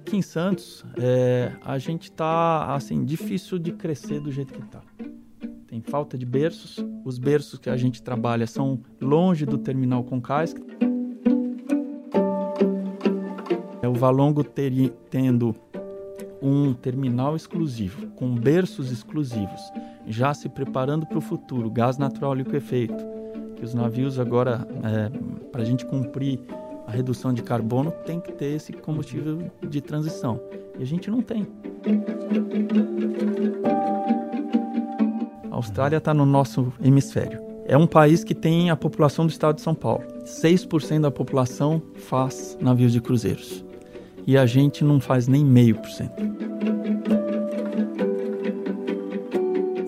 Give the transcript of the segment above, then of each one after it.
Aqui em Santos, é, a gente está assim difícil de crescer do jeito que está. Tem falta de berços. Os berços que a gente trabalha são longe do terminal Concais. É o Valongo teria, tendo um terminal exclusivo, com berços exclusivos, já se preparando para o futuro, gás natural liquefeito, que os navios agora, é, para a gente cumprir a redução de carbono, tem que ter esse combustível de transição. E a gente não tem. A Austrália está no nosso hemisfério. É um país que tem a população do estado de São Paulo. 6% da população faz navios de cruzeiros. E a gente não faz nem meio por cento.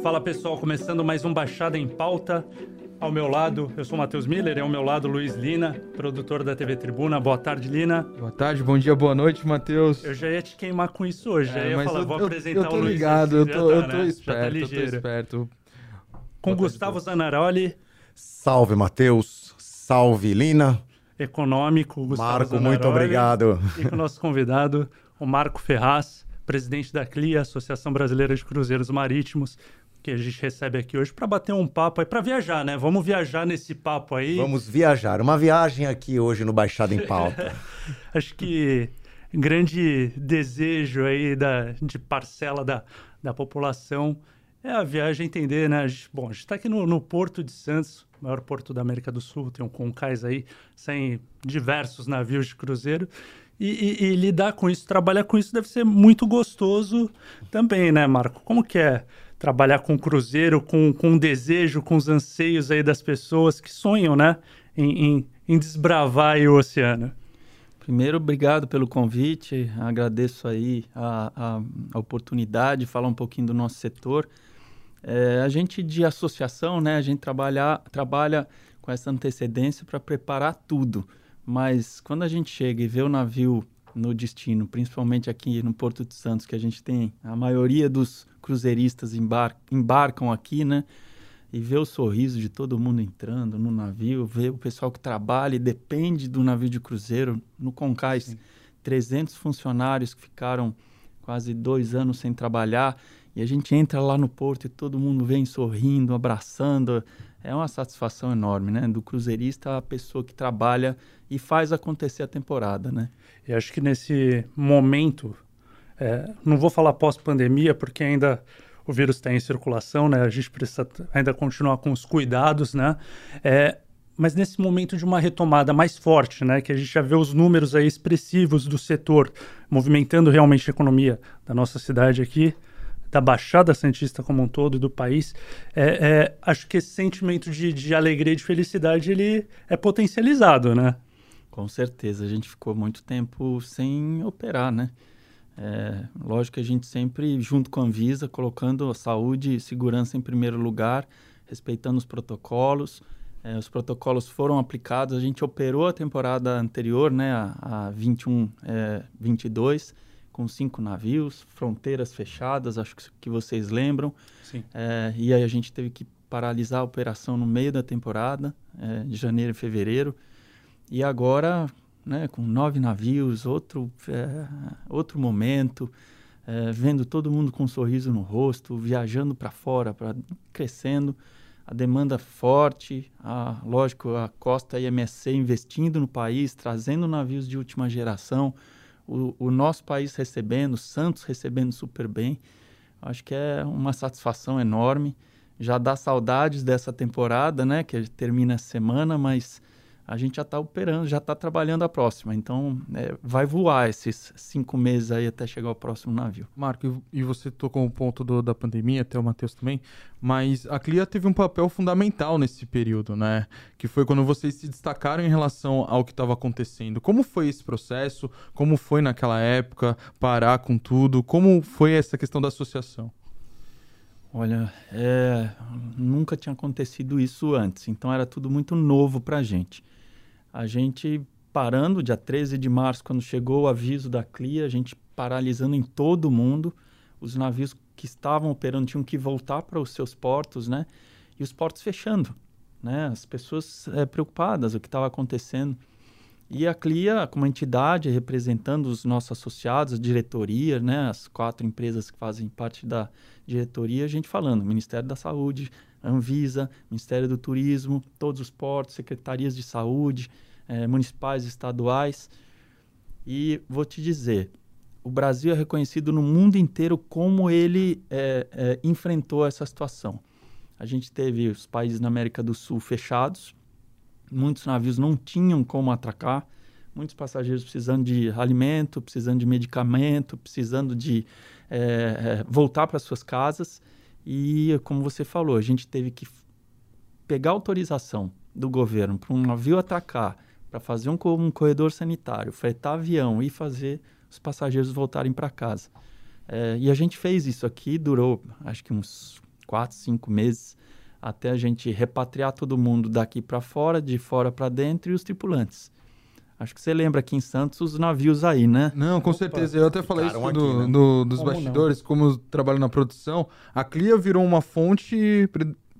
Fala pessoal, começando mais um Baixada em Pauta. Ao meu lado, eu sou Matheus Miller, ao meu lado Luiz Lina, produtor da TV Tribuna. Boa tarde, Lina. Boa tarde, bom dia, boa noite, Matheus. Eu já ia te queimar com isso hoje, já É, ia mas falar, eu, vou eu, apresentar eu tô o Luiz. ligado, eu já tô, tá, eu tô né? Já tá esperto, eu tô esperto. Com Boa tarde, Gustavo todos. Zanaroli, Salve, Matheus. Salve, Lina. econômico, Gustavo Marco, Zanaroli, muito obrigado. E com o nosso convidado, o Marco Ferraz, presidente da CLIA, Associação Brasileira de Cruzeiros Marítimos, que a gente recebe aqui hoje para bater um papo aí, para viajar, né? Vamos viajar nesse papo aí. Vamos viajar. Uma viagem aqui hoje no Baixada em Pauta. Acho que grande desejo aí da, de parcela da, da população é a viagem entender, né? A gente- bom, a gente está aqui no, no Porto de Santos, maior porto da América do Sul, tem um Concais aí, saem diversos navios de cruzeiro. E, e- e lidar com isso, trabalhar com isso deve ser muito gostoso também, né, Marco? Como que é trabalhar com cruzeiro, com, com o desejo, com os anseios aí das pessoas que sonham, né, em, em, em desbravar aí o oceano? Primeiro, obrigado pelo convite. Agradeço aí a, a- a oportunidade de falar um pouquinho do nosso setor. É, a gente de associação, né, a gente trabalha, trabalha com essa antecedência para preparar tudo. Mas quando a gente chega e vê o navio no destino, principalmente aqui no Porto de Santos, que a gente tem a maioria dos cruzeiristas embar embarcam aqui, né? E ver o sorriso de todo mundo entrando no navio, ver o pessoal que trabalha e depende do navio de cruzeiro. No Concais, 300 funcionários que ficaram quase dois anos sem trabalhar. E a gente entra lá no porto e todo mundo vem sorrindo, abraçando. É uma satisfação enorme, né? Do cruzeirista, a pessoa que trabalha e faz acontecer a temporada, né? E acho que nesse momento, é, não vou falar pós-pandemia, porque ainda o vírus está em circulação, né? A gente precisa ainda continuar com os cuidados, né? É, mas nesse momento de uma retomada mais forte, né? Que a gente já vê os números aí expressivos do setor movimentando realmente a economia da nossa cidade aqui, da Baixada Santista como um todo e do país, é, é, acho que esse sentimento de, de alegria e de felicidade ele é potencializado, né? Com certeza, a gente ficou muito tempo sem operar, né? É, lógico que a gente sempre, junto com a Anvisa, colocando a saúde e segurança em primeiro lugar, respeitando os protocolos. É, os protocolos foram aplicados, a gente operou a temporada anterior, né, a, a 21, é, 22, com cinco navios, fronteiras fechadas, acho que- vocês lembram. Sim. É, e aí a gente teve que paralisar a operação no meio da temporada, é, de janeiro e fevereiro. E agora, né, com nove navios, outro, é, outro momento, é, vendo todo mundo com um sorriso no rosto, viajando para fora, pra, crescendo, a demanda forte, a, lógico, a Costa IMSC investindo no país, trazendo navios de última geração, o, o nosso país recebendo, Santos recebendo super bem. Acho que é uma satisfação enorme. Já dá saudades dessa temporada, né? Que termina essa semana, mas a gente já está operando, já está trabalhando a próxima. Então, é, vai voar esses cinco meses aí até chegar o próximo navio. Marco, e você tocou um ponto do- da pandemia, até o Matheus também, mas a CLIA teve um papel fundamental nesse período, né? Que foi quando vocês se destacaram em relação ao que estava acontecendo. Como foi esse processo? Como foi naquela época parar com tudo? Como foi essa questão da associação? Olha, é, nunca tinha acontecido isso antes, então era tudo muito novo para a gente. A gente parando, dia 13 de março, quando chegou o aviso da CLIA, a gente paralisando em todo o mundo, os navios que estavam operando tinham que voltar para os seus portos, né? E os portos fechando, né? As pessoas é, preocupadas, o que estava acontecendo. E a CLIA, como entidade, representando os nossos associados, a diretoria, né, as quatro empresas que fazem parte da diretoria, a gente falando, Ministério da Saúde, Anvisa, Ministério do Turismo, todos os portos, secretarias de saúde, eh, municipais, estaduais. E vou te dizer, o Brasil é reconhecido no mundo inteiro como ele eh, eh, enfrentou essa situação. A gente teve os países na América do Sul fechados, muitos navios não tinham como atracar, muitos passageiros precisando de alimento, precisando de medicamento, precisando de é, voltar para suas casas. E, como você falou, a gente teve que pegar autorização do governo para um navio atracar, para fazer um, um, corredor sanitário, fretar avião e fazer os passageiros voltarem para casa. É, e a gente fez isso aqui, durou acho que uns quatro, cinco meses até a gente repatriar todo mundo daqui para fora, de fora para dentro e os tripulantes. Acho que você lembra aqui em Santos os navios aí, né? Não, com Opa, certeza. Eu até falei isso aqui, do, né? do, dos como bastidores, não? como eu trabalho na produção. A CLIA virou uma fonte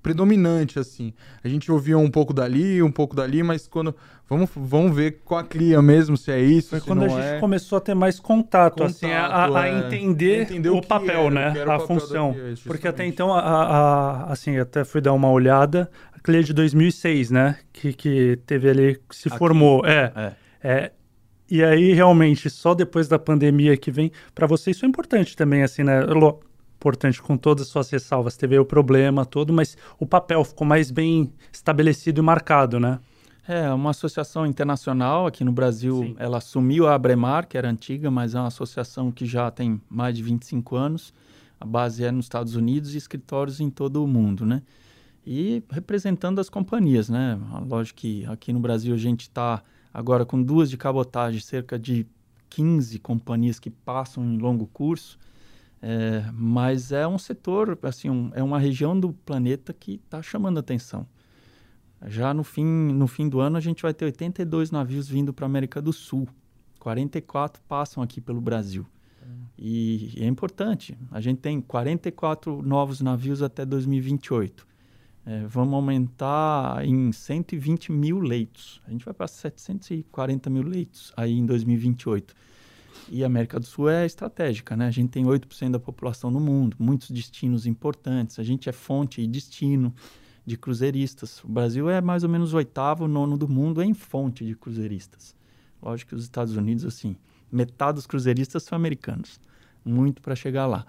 predominante, assim. A gente ouvia um pouco dali, um pouco dali, mas quando. Vamos, vamos ver com a CLIA mesmo, se é isso. Foi quando a gente é. começou a ter mais contato, contato assim, a, a é. entender, entender, o, papel, era, né? A função. CLIA, Porque até então, a, a, assim, até fui dar uma olhada. A CLIA de 2006, né? Que, que teve ali, se Aqui. formou. É. é. é e aí, realmente, só depois da pandemia que vem, para você isso é importante também, assim, né? Importante com todas as suas ressalvas. Teve o problema todo, mas o papel ficou mais bem estabelecido e marcado, né? É, uma associação internacional aqui no Brasil, Sim. ela assumiu a Abremar, que era antiga, mas é uma associação que já tem mais de 25 anos. A base é nos Estados Unidos e escritórios em todo o mundo, né? E representando as companhias, né? Lógico que aqui no Brasil a gente está agora com duas de cabotagem, cerca de 15 companhias que passam em longo curso. É, mas é um setor, assim, um, é uma região do planeta que está chamando atenção. Já no fim, no fim do ano, a gente vai ter 82 navios vindo para a América do Sul. 44 passam aqui pelo Brasil. E, e é importante. A gente tem 44 novos navios até 2028. É, vamos aumentar em 120 mil leitos. A gente vai para 740 mil leitos aí em 2028. E a América do Sul é estratégica, né? A gente tem 8% da população no mundo, muitos destinos importantes. A gente é fonte e destino de cruzeiristas. O Brasil é mais ou menos o oitavo, nono do mundo em fonte de cruzeiristas. Lógico que os Estados Unidos, assim, metade dos cruzeiristas são americanos. Muito para chegar lá.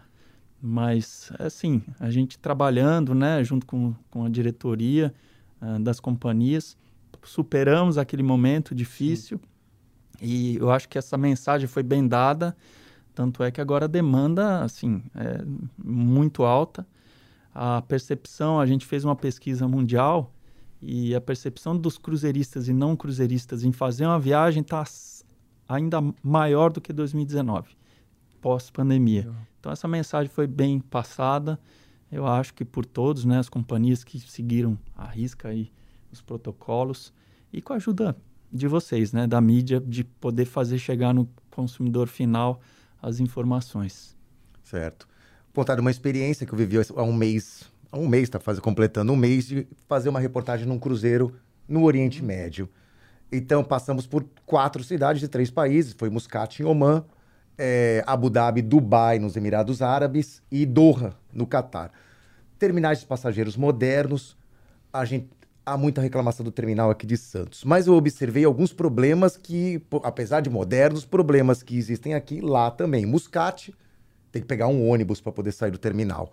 Mas, assim, a gente trabalhando, né, junto com, com a diretoria uh, das companhias, superamos aquele momento difícil. Sim e eu acho que essa mensagem foi bem dada, tanto é que agora a demanda, assim, é muito alta. A percepção, a gente fez uma pesquisa mundial e a percepção dos cruzeiristas e não cruzeiristas em fazer uma viagem está ainda maior do que 2019, pós-pandemia. Então essa mensagem foi bem passada, eu acho que por todos, né, as companhias que seguiram a risca aí os protocolos e com a ajuda de vocês, né, da mídia, de poder fazer chegar no consumidor final as informações. Certo. Contar uma experiência que eu vivi há um mês, há um mês, está completando um mês de fazer uma reportagem num cruzeiro no Oriente Médio. Então passamos por quatro cidades de três países, foi Muscat em Oman, é, Abu Dhabi, Dubai nos Emirados Árabes e Doha no Catar. Terminais de passageiros modernos, a gente há muita reclamação do terminal aqui de Santos. Mas eu observei alguns problemas que, apesar de modernos, problemas que existem aqui, lá também. Muscat, tem que pegar um ônibus para poder sair do terminal.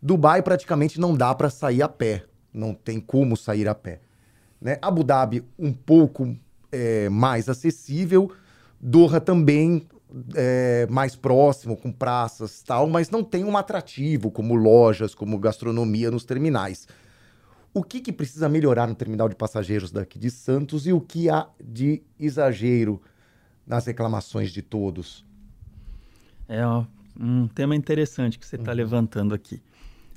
Dubai praticamente não dá para sair a pé. Não tem como sair a pé. Né? Abu Dhabi, um pouco é, mais acessível. Doha também é, mais próximo, com praças tal, mas não tem um atrativo como lojas, como gastronomia nos terminais. O que, que precisa melhorar no terminal de passageiros daqui de Santos e o que há de exagero nas reclamações de todos? É um tema interessante que você está uhum. levantando aqui.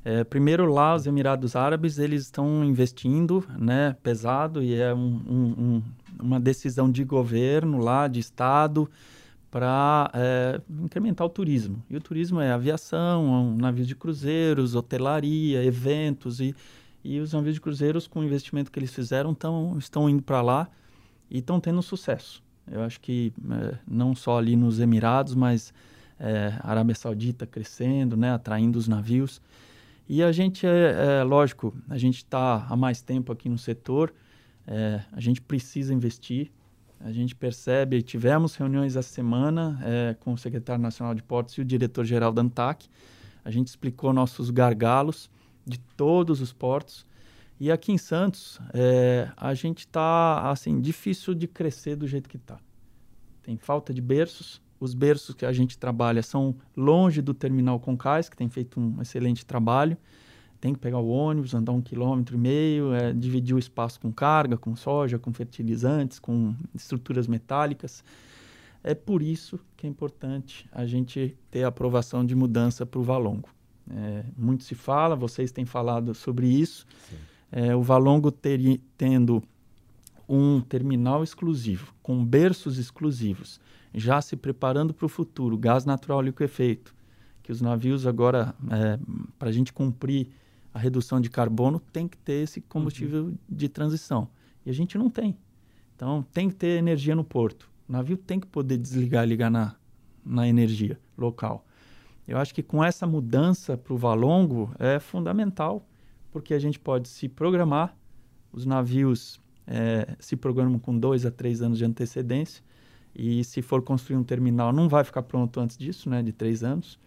É, primeiro lá, os Emirados Árabes, eles estão investindo né, pesado e é um, um, um, uma decisão de governo lá, de Estado, para é, incrementar o turismo. E o turismo é aviação, um navio de cruzeiros, hotelaria, eventos e e os navios de cruzeiros, com o investimento que eles fizeram, tão, estão indo para lá e estão tendo sucesso. Eu acho que é, não só ali nos Emirados, mas é, Arábia Saudita crescendo, né, atraindo os navios. E a gente, é, é lógico, a gente está há mais tempo aqui no setor, é, a gente precisa investir. A gente percebe, tivemos reuniões essa semana é, com o secretário nacional de portos e o diretor-geral da ANTAC. A gente explicou nossos gargalos de todos os portos. E aqui em Santos, é, a gente está, assim, difícil de crescer do jeito que está. Tem falta de berços. Os berços que a gente trabalha são longe do terminal Concais, que tem feito um excelente trabalho tem que pegar o ônibus, andar um quilômetro e meio, é, dividir o espaço com carga, com soja, com fertilizantes, com estruturas metálicas. É por isso que é importante a gente ter a aprovação de mudança para o Valongo. É, muito se fala, vocês têm falado sobre isso. É, o Valongo ter, tendo um terminal exclusivo, com berços exclusivos, já se preparando para o futuro, gás natural liquefeito, que os navios agora, é, para a gente cumprir a redução de carbono tem que ter esse combustível uhum. de transição. E a gente não tem. Então, tem que ter energia no porto. O navio tem que poder desligar e ligar na, na energia local. Eu acho que com essa mudança para o Valongo é fundamental, porque a gente pode se programar, os navios é, se programam com dois a três anos de antecedência, e se for construir um terminal, não vai ficar pronto antes disso, né, de três anos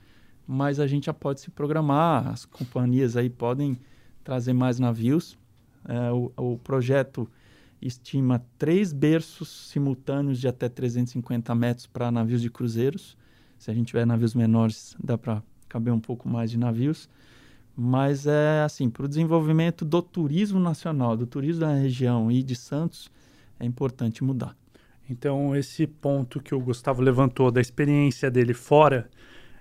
mas a gente já pode se programar, as companhias aí podem trazer mais navios. É, o, o, projeto estima três berços simultâneos de até 350 metros para navios de cruzeiros. Se a gente tiver navios menores, dá para caber um pouco mais de navios. Mas é assim, para o desenvolvimento do turismo nacional, do turismo da região e de Santos, é importante mudar. Então, esse ponto que o Gustavo levantou da experiência dele fora,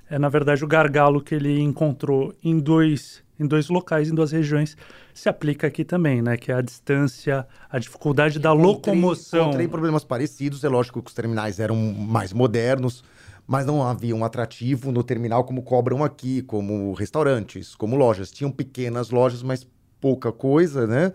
é na verdade o gargalo que ele encontrou em dois em dois locais, em duas regiões, se aplica aqui também, né? Que é a distância, a dificuldade da encontrei, locomoção. Encontrei problemas parecidos, é lógico que os terminais eram mais modernos, mas não havia um atrativo no terminal como cobram aqui, como restaurantes, como lojas. Tinham pequenas lojas, mas pouca coisa, né?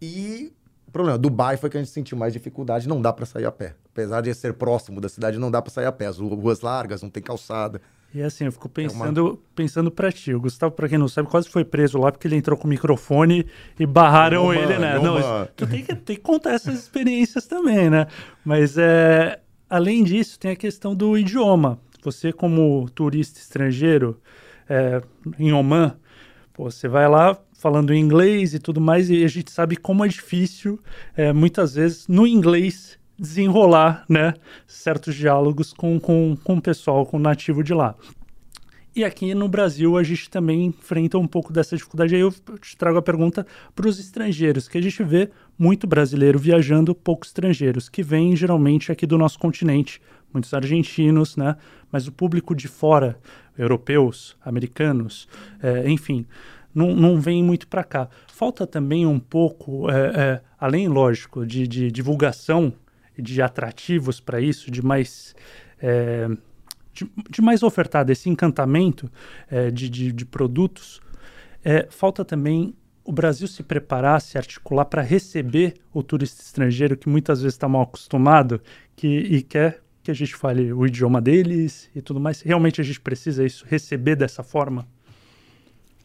E o problema, Dubai foi que a gente sentiu mais dificuldade, não dá para sair a pé. Apesar de ser próximo da cidade, não dá para sair a pé. As ruas largas, não tem calçada. E assim, eu fico pensando, é uma... pensando pra ti. O Gustavo, pra quem não sabe, quase foi preso lá porque ele entrou com o microfone e barraram ele, né? Não, tu tem que, tem que contar essas experiências também, né? Mas é, além disso, tem a questão do idioma. Você, como turista estrangeiro é, em Oman, você vai lá falando inglês e tudo mais, e a gente sabe como é difícil, é, muitas vezes, no inglês desenrolar né, certos diálogos com, com, com o pessoal, com o nativo de lá. E aqui no Brasil a gente também enfrenta um pouco dessa dificuldade. Aí eu te trago a pergunta para os estrangeiros, que a gente vê muito brasileiro viajando, poucos estrangeiros, que vêm geralmente aqui do nosso continente, muitos argentinos, né? Mas o público de fora, europeus, americanos, é, enfim, não, não vem muito para cá. Falta também um pouco, é, é, além, lógico, de, de divulgação de atrativos para isso, de mais. De, de, mais ofertar desse encantamento é, de, de, de, produtos, é, falta também o Brasil se preparar, se articular para receber o turista estrangeiro que muitas vezes está mal acostumado que, e quer que a gente fale o idioma deles e tudo mais. Realmente a gente precisa isso, receber dessa forma?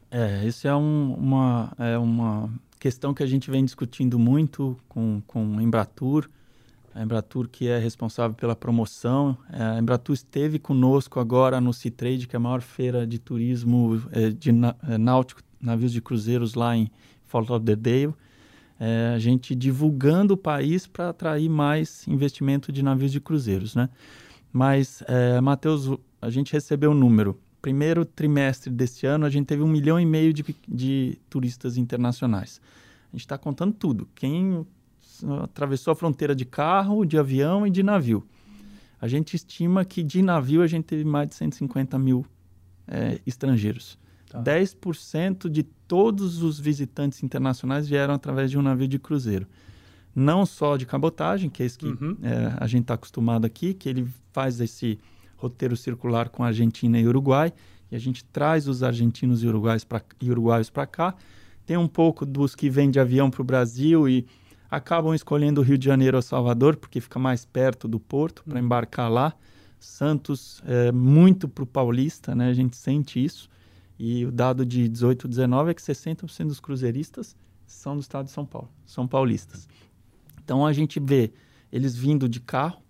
É, isso é, um, uma, é uma questão que a gente vem discutindo muito com, com o Embratur a Embratur que é responsável pela promoção. É, a Embratur esteve conosco agora no Citrade, que é a maior feira de turismo é, de é, náutico, navios de cruzeiros lá em Fort Lauderdale. É, a gente divulgando o país para atrair mais investimento de navios de cruzeiros, né? Mas, é, Matheus, a gente recebeu o um número. Primeiro trimestre deste ano, a gente teve um milhão e meio de, de turistas internacionais. A gente está contando tudo. Quem atravessou a fronteira de carro, de avião e de navio. A gente estima que de navio a gente teve mais de 150 mil é, estrangeiros. Tá. 10% de todos os visitantes internacionais vieram através de um navio de cruzeiro. Não só de cabotagem, que é isso que uhum. é, a gente está acostumado aqui, que ele faz esse roteiro circular com a Argentina e Uruguai, e a gente traz os argentinos e uruguaios para cá. Tem um pouco dos que vêm de avião para o Brasil e acabam escolhendo o Rio de Janeiro ou Salvador, porque fica mais perto do porto para embarcar lá. Santos é muito para o paulista, né? A gente sente isso. E o dado de 18, 19 é que 60% dos cruzeiristas são do estado de São Paulo, são paulistas. Então a gente vê eles vindo de carro,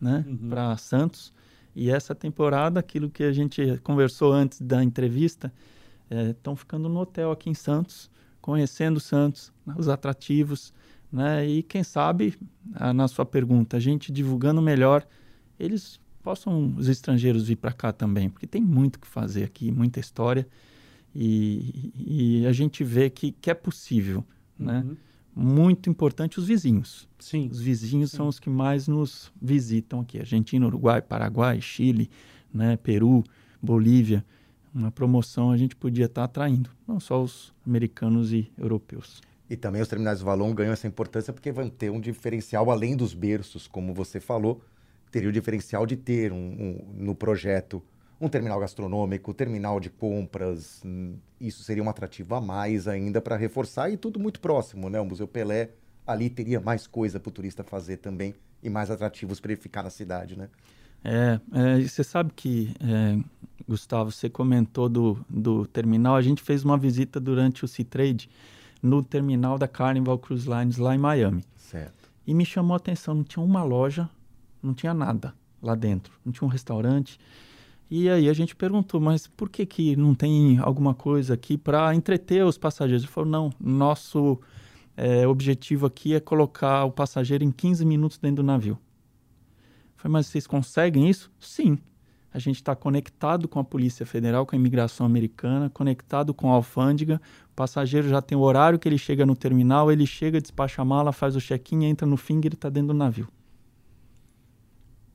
né, uhum. para Santos. E essa temporada, aquilo que a gente conversou antes da entrevista, estão é, ficando no hotel aqui em Santos, conhecendo Santos, né, os atrativos, né? E quem sabe, a, na sua pergunta, a gente divulgando melhor, eles possam, os estrangeiros, vir para cá também, porque tem muito que fazer aqui, muita história, e, e a gente vê que, que é possível, uhum. né? Muito importante os vizinhos. Sim. Os vizinhos Sim. são os que mais nos visitam aqui. Argentina, Uruguai, Paraguai, Chile, né? Peru, Bolívia. Uma promoção a gente podia estar tá atraindo, não só os americanos e europeus. E também os terminais do Valon ganham essa importância porque vão ter um diferencial além dos berços, como você falou, teria o diferencial de ter um, um, no projeto um terminal gastronômico, terminal de compras. Hum, isso seria um atrativo a mais ainda para reforçar e tudo muito próximo, né? O Museu Pelé ali teria mais coisa para o turista fazer também e mais atrativos para ele ficar na cidade, né? É, é você sabe que, é, Gustavo, você comentou do, do terminal. A gente fez uma visita durante o C-Trade no terminal da Carnival Cruise Lines lá em Miami. Certo. E me chamou a atenção, não tinha uma loja não tinha nada lá dentro, não tinha um restaurante. E aí a gente perguntou, mas por que, que não tem alguma coisa aqui para entreter os passageiros? Ele falou, não, nosso é, objetivo aqui é colocar o passageiro em 15 minutos dentro do navio. Eu falei, mas vocês conseguem isso? Sim. A gente está conectado com a Polícia Federal, com a imigração americana, conectado com a alfândega. O passageiro já tem o horário que ele chega no terminal, ele chega, despacha a mala, faz o check-in, entra no finger e está dentro do navio.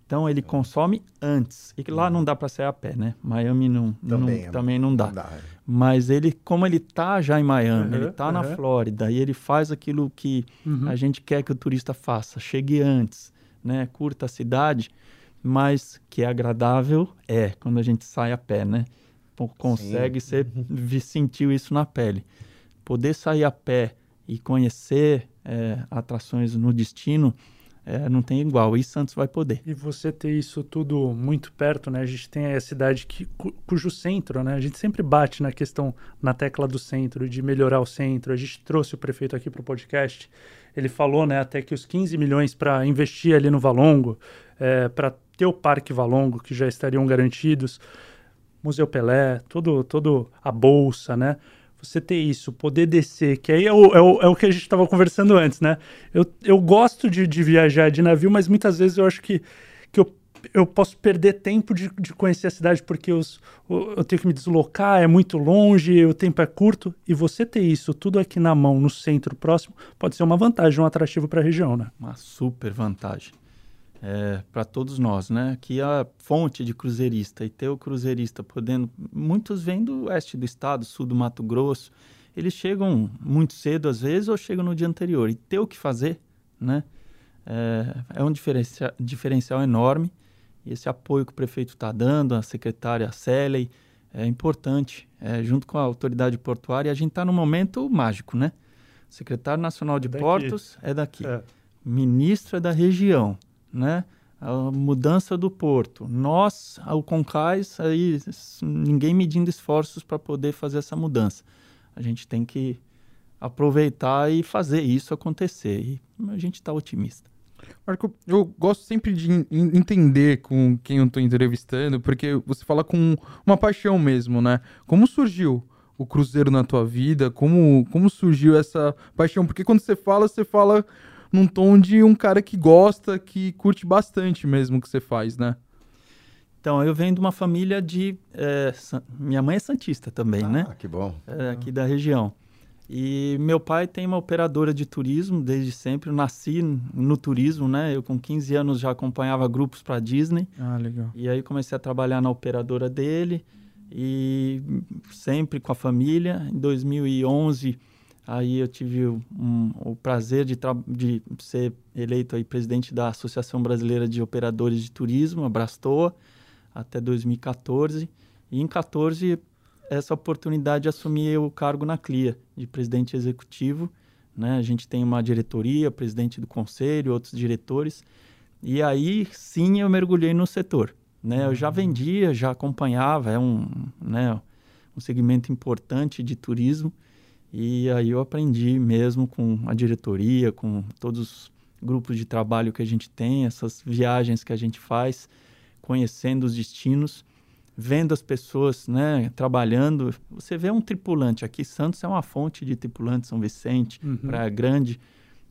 Então ele consome antes. E lá não dá para sair a pé, né? Miami não, também, não, também não dá. Não dá. É. Mas ele, como ele tá já em Miami, uhum, ele tá uhum. na Flórida e ele faz aquilo que uhum. a gente quer que o turista faça, chegue antes, né? Curta a cidade, mas que é agradável é quando a gente sai a pé, né? Consegue ser, sentir isso na pele. Poder sair a pé e conhecer é, atrações no destino é, não tem igual. E Santos vai poder. E você ter isso tudo muito perto, né? A gente tem a cidade que, cujo centro, né? A gente sempre bate na questão, na tecla do centro, de melhorar o centro. A gente trouxe o prefeito aqui para o podcast. Ele falou, né, até que os 15 milhões para investir ali no Valongo, é, para ter o Parque Valongo, que já estariam garantidos, Museu Pelé, todo, todo a bolsa, né? você ter isso, poder descer, que aí é o, é o, é o que a gente estava conversando antes, né? Eu, eu gosto de, de viajar de navio, mas muitas vezes eu acho que, que eu, eu posso perder tempo de, de conhecer a cidade porque os, eu tenho que me deslocar, é muito longe, o tempo é curto. E você ter isso tudo aqui na mão, no centro próximo, pode ser uma vantagem, um atrativo para a região, né? Uma super vantagem é, para todos nós, né? Que a fonte de cruzeirista e ter o cruzeirista podendo, muitos vêm do oeste do estado, sul do Mato Grosso, eles chegam muito cedo às vezes ou chegam no dia anterior e ter o que fazer, né? É, é um diferencial, diferencial enorme. E esse apoio que o prefeito está dando, a secretária Céley, é importante, é, junto com a autoridade portuária. A gente está num momento mágico, né? O secretário nacional de daqui. Portos é daqui. É. Ministro é da região né? A mudança do porto. Nós, o Concais, aí ninguém medindo esforços para poder fazer essa mudança. A gente tem que aproveitar e fazer isso acontecer. E a gente está otimista. Marco, eu gosto sempre de entender com quem eu estou entrevistando, porque você fala com uma paixão mesmo, né? Como surgiu o Cruzeiro na tua vida? Como, como surgiu essa paixão? Porque quando você fala, você fala num tom de um cara que gosta, que curte bastante mesmo o que você faz, né? Então, eu venho de uma família de. É, minha mãe é Santista também, ah, né? Ah, que bom. É, aqui da região. E meu pai tem uma operadora de turismo desde sempre. Eu nasci no turismo, né? Eu, com 15 anos, já acompanhava grupos para Disney. Ah, legal. E aí comecei a trabalhar na operadora dele e sempre com a família. Em 2011 Aí eu tive um, o prazer de, de, ser eleito aí presidente da Associação Brasileira de Operadores de Turismo, a Brastoa, até 2014. E em 14 essa oportunidade de assumir o cargo na CLIA, de presidente executivo, né? A gente tem uma diretoria, presidente do conselho, outros diretores. E aí sim eu mergulhei no setor. Né? Eu já vendia, já acompanhava, é um, né, um segmento importante de turismo. E aí eu aprendi mesmo com a diretoria, com todos os grupos de trabalho que a gente tem, essas viagens que a gente faz, conhecendo os destinos, vendo as pessoas né, trabalhando. Você vê um tripulante aqui, Santos é uma fonte de tripulantes, São Vicente, uhum. Praia Grande.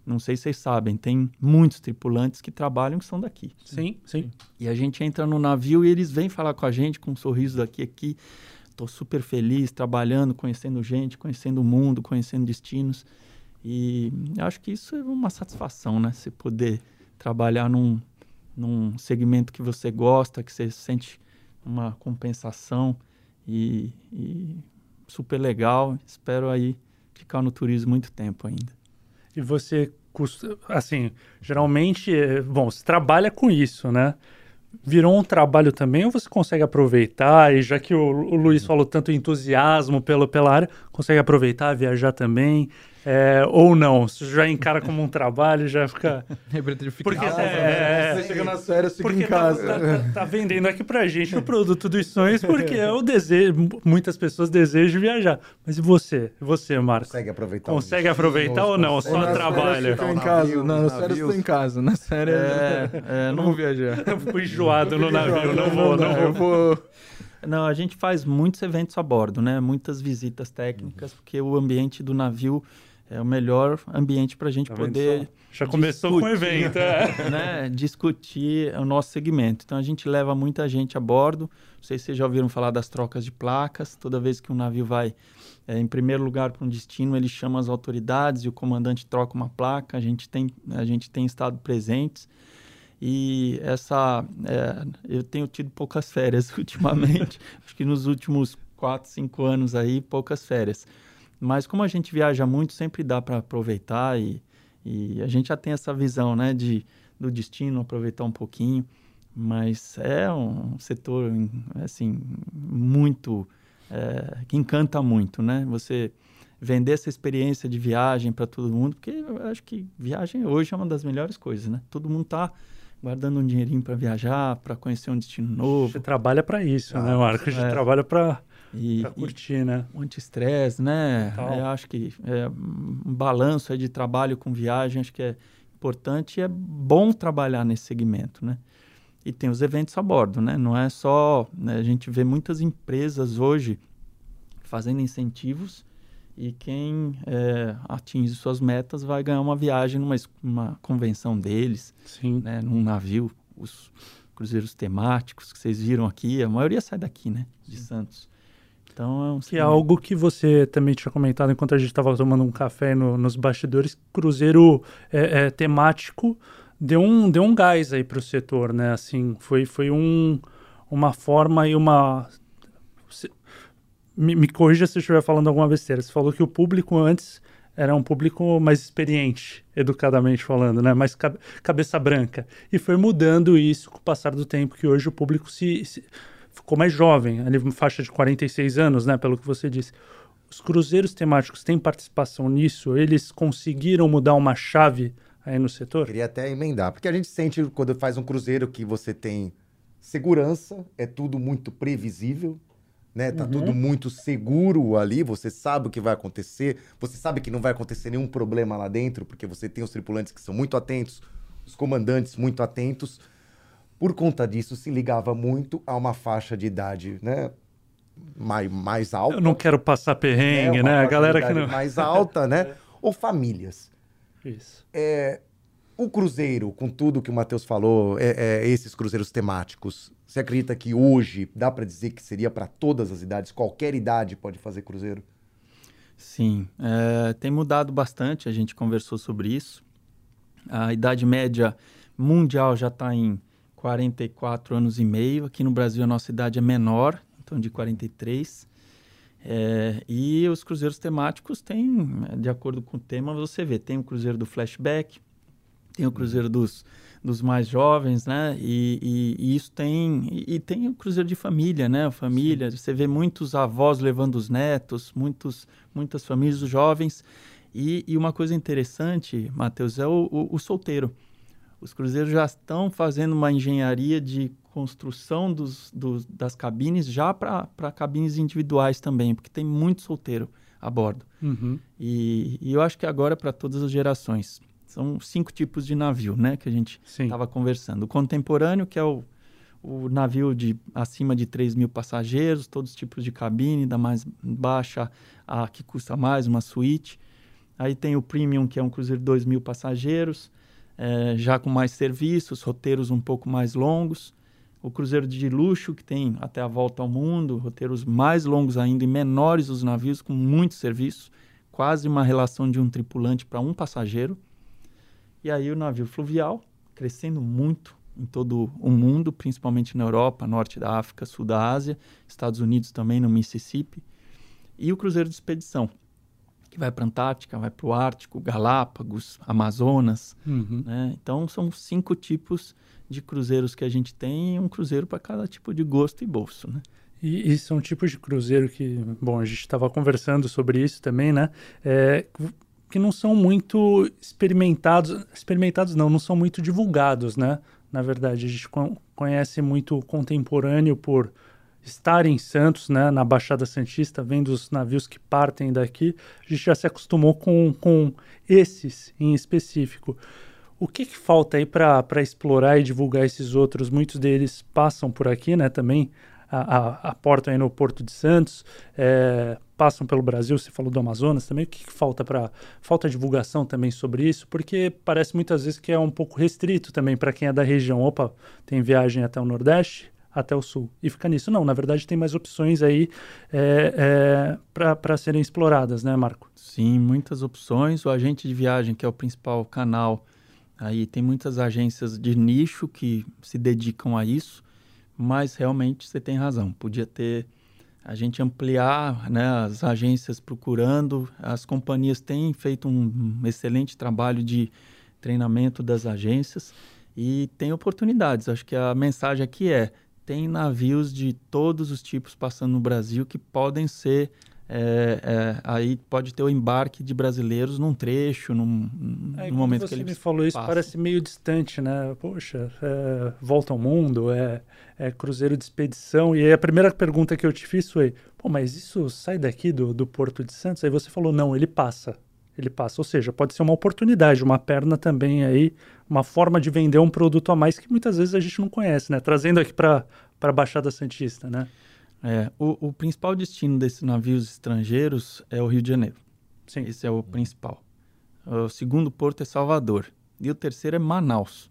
Não sei se vocês sabem, tem muitos tripulantes que trabalham que são daqui. Sim, sim. E a gente entra no navio e eles vêm falar com a gente com um sorriso daqui aqui. Estou super feliz trabalhando, conhecendo gente, conhecendo o mundo, conhecendo destinos. E acho que isso é uma satisfação, né? Você poder trabalhar num, num segmento que você gosta, que você sente uma compensação e, e super legal. Espero aí ficar no turismo muito tempo ainda. E você, assim, geralmente, é, bom, você trabalha com isso, né? Virou um trabalho também ou você consegue aproveitar? E já que o, o Luiz falou tanto entusiasmo pelo, pela área, consegue aproveitar, viajar também? É, ou não, você já encara como um trabalho, já fica. porque casa, é, né? você chega na férias, fica em tá, casa. Tá, tá, tá, vendendo aqui pra gente o produto dos sonhos, porque é o desejo, muitas pessoas desejam viajar. Mas e você? E você, Marco? Consegue aproveitar? Consegue aproveitar ou não? Só trabalha? Fica em casa. Não, nas férias estou em casa. Nas férias é, é, não vou viajar. Eu fui enjoado no navio, não vou, não, não vou. Não, a gente faz muitos eventos a bordo, né? Muitas visitas técnicas, porque o ambiente do navio é o melhor ambiente para a gente tá poder. Já começou com o evento, é. né, discutir o nosso segmento. Então a gente leva muita gente a bordo. Não sei se vocês já ouviram falar das trocas de placas. Toda vez que um navio vai é, em primeiro lugar para um destino, ele chama as autoridades e o comandante troca uma placa. A gente tem, a gente tem estado presentes. E essa. É, eu tenho tido poucas férias ultimamente. Acho que nos últimos quatro, cinco anos aí, poucas férias. Mas como a gente viaja muito, sempre dá para aproveitar e, e a gente já tem essa visão, né, de do destino, aproveitar um pouquinho. Mas é um setor, assim, muito... É, que encanta muito, né? Você vender essa experiência de viagem para todo mundo, porque eu acho que viagem hoje é uma das melhores coisas, né? Todo mundo está guardando um dinheirinho para viajar, para conhecer um destino novo. Você trabalha para isso, ah, né, Marcos? A gente é. trabalha para e, pra curtir, e né? Um anti-estresse, né? É, eu acho que é, um balanço de trabalho com viagem, acho que é importante e é bom trabalhar nesse segmento, né? E tem os eventos a bordo, né? Não é só... Né? A gente vê muitas empresas hoje fazendo incentivos e quem é, atinge suas metas vai ganhar uma viagem numa uma convenção deles, Sim. Né? num navio. Os cruzeiros temáticos que vocês viram aqui, a maioria sai daqui, né? De Sim. Santos. Então é um que é algo que você também tinha comentado enquanto a gente estava tomando um café no, nos bastidores, cruzeiro é, é, temático deu um deu um gás aí para o setor, né? Assim, foi foi um uma forma e uma me, me corrija se eu estiver falando alguma besteira. Você falou que o público antes era um público mais experiente, educadamente falando, né? Mais cabeça branca. E foi mudando isso com o passar do tempo, que hoje o público se, se ficou mais jovem, ali faixa de 46 anos, né, pelo que você disse. Os cruzeiros temáticos têm participação nisso? Eles conseguiram mudar uma chave aí no setor? Queria até emendar, porque a gente sente quando faz um cruzeiro que você tem segurança, é tudo muito previsível, né? Tá uhum. tudo muito seguro ali, você sabe o que vai acontecer, você sabe que não vai acontecer nenhum problema lá dentro, porque você tem os tripulantes que são muito atentos, os comandantes muito atentos por conta disso, se ligava muito a uma faixa de idade, né? Mais, mais alta. Eu não quero passar perrengue, né? né? A galera que não. Mais alta, né? Ou famílias. Isso. É, o cruzeiro, com tudo que o Matheus falou, é, é, esses cruzeiros temáticos, você acredita que hoje dá para dizer que seria para todas as idades? Qualquer idade pode fazer cruzeiro? Sim, é, tem mudado bastante. A gente conversou sobre isso. A idade média mundial já está em 44 anos e meio. Aqui no Brasil a nossa idade é menor, então de 43. É, e os cruzeiros temáticos têm, de acordo com o tema, você vê, tem o cruzeiro do flashback, tem o cruzeiro dos, dos mais jovens, né? E, e, e isso tem. E, e, tem o cruzeiro de família, né? Família. Sim. Você vê muitos avós levando os netos, muitos, muitas famílias, os jovens. E, e uma coisa interessante, Matheus, é o, o, o solteiro. Os cruzeiros já estão fazendo uma engenharia de construção dos, dos das cabines já para cabines individuais também, porque tem muito solteiro a bordo. Uhum. E, e, eu acho que agora é para todas as gerações. São cinco tipos de navio, né, que a gente estava conversando. O contemporâneo, que é o, o navio de acima de 3 mil passageiros, todos os tipos de cabine, da mais baixa a que custa mais, uma suíte. Aí tem o premium, que é um cruzeiro de 2 mil passageiros, é, já com mais serviços, roteiros um pouco mais longos o cruzeiro de luxo, que tem até a volta ao mundo, roteiros mais longos ainda e menores os navios, com muito serviço, quase uma relação de um tripulante para um passageiro. E aí o navio fluvial, crescendo muito em todo o mundo, principalmente na Europa, norte da África, sul da Ásia, Estados Unidos também, no Mississippi. E o cruzeiro de expedição, que vai para a Antártica, vai para o Ártico, Galápagos, Amazonas. Uhum. Né? Então, são cinco tipos de cruzeiros que a gente tem, um cruzeiro para cada tipo de gosto e bolso, né? E, e são tipos de cruzeiro que, bom, a gente estava conversando sobre isso também, né? É, que não são muito experimentados, experimentados não, não são muito divulgados, né? Na verdade, a gente conhece muito o contemporâneo por estar em Santos, né, na Baixada Santista, vendo os navios que partem daqui, a gente já se acostumou com, com esses em específico. O que, que falta aí para explorar e divulgar esses outros? Muitos deles passam por aqui, né? Também a, a, aportam aí no Porto de Santos, é, passam pelo Brasil. Você falou do Amazonas também. O que, que falta para falta divulgação também sobre isso? Porque parece muitas vezes que é um pouco restrito também para quem é da região. Opa, tem viagem até o Nordeste, até o Sul e fica nisso. Não, na verdade tem mais opções aí é, é, para serem exploradas, né, Marco? Sim, muitas opções. O agente de viagem, que é o principal canal Aí tem muitas agências de nicho que se dedicam a isso, mas realmente você tem razão. Podia ter a gente ampliar né, as agências procurando. As companhias têm feito um excelente trabalho de treinamento das agências e tem oportunidades. Acho que a mensagem aqui é: tem navios de todos os tipos passando no Brasil que podem ser é, é, aí pode ter o embarque de brasileiros num trecho, num, é, num momento que ele me falou isso passa. parece meio distante, né? Poxa, é, volta ao mundo, é, é, cruzeiro de expedição. E aí a primeira pergunta que eu te fiz foi: pô, mas isso sai daqui do, do Porto de Santos? Aí você falou: não, ele passa. Ele passa, ou seja, pode ser uma oportunidade, uma perna também aí, uma forma de vender um produto a mais que muitas vezes a gente não conhece, né? Trazendo aqui para a Baixada Santista, né? É, o, o, principal destino desses navios estrangeiros é o Rio de Janeiro. Sim. Esse é o principal. O segundo porto é Salvador. E o terceiro é Manaus.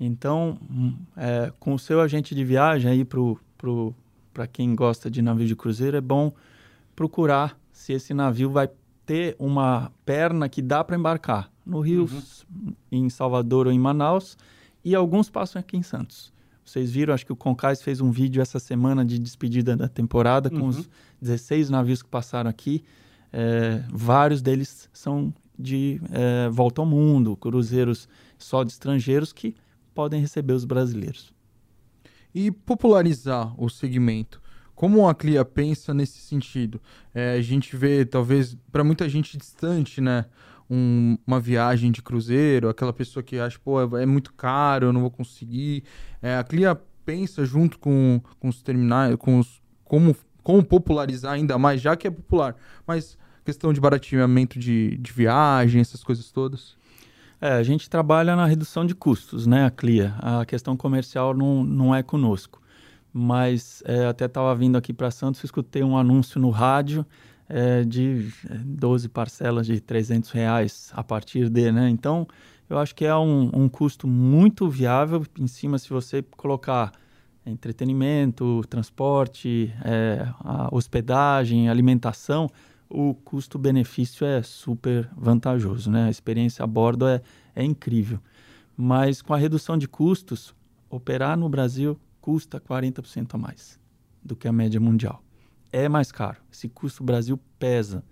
Então, hum, é, com o seu agente de viagem aí para quem gosta de navio de cruzeiro, é bom procurar se esse navio vai ter uma perna que dá para embarcar no Rio, uhum. em Salvador ou em Manaus, e alguns passam aqui em Santos. Vocês viram, acho que o Concais fez um vídeo essa semana de despedida da temporada com uhum. os 16 navios que passaram aqui. É, vários deles são de é, volta ao mundo, cruzeiros só de estrangeiros que podem receber os brasileiros. E popularizar o segmento. Como a Clia pensa nesse sentido? É, a gente vê, talvez, para muita gente distante, né? um, uma viagem de cruzeiro, aquela pessoa que acha, pô, é, é muito caro, eu não vou conseguir. É, a Clia pensa junto com, com os terminais, com os, como, como popularizar ainda mais, já que é popular, mas questão de barateamento de, de viagem, essas coisas todas. É, a gente trabalha na redução de custos, né, a Clia. A questão comercial não, não é conosco. Mas é, até estava vindo aqui para Santos, escutei um anúncio no rádio é, de 12 é, parcelas de 300 reais a partir de, né? Então, eu acho que é um, um custo muito viável em cima se você colocar entretenimento, transporte, é, hospedagem, alimentação, o custo-benefício é super vantajoso, né? A experiência a bordo é, é incrível. Mas com a redução de custos, operar no Brasil custa 40% a mais do que a média mundial é mais caro. Esse custo Brasil pesa.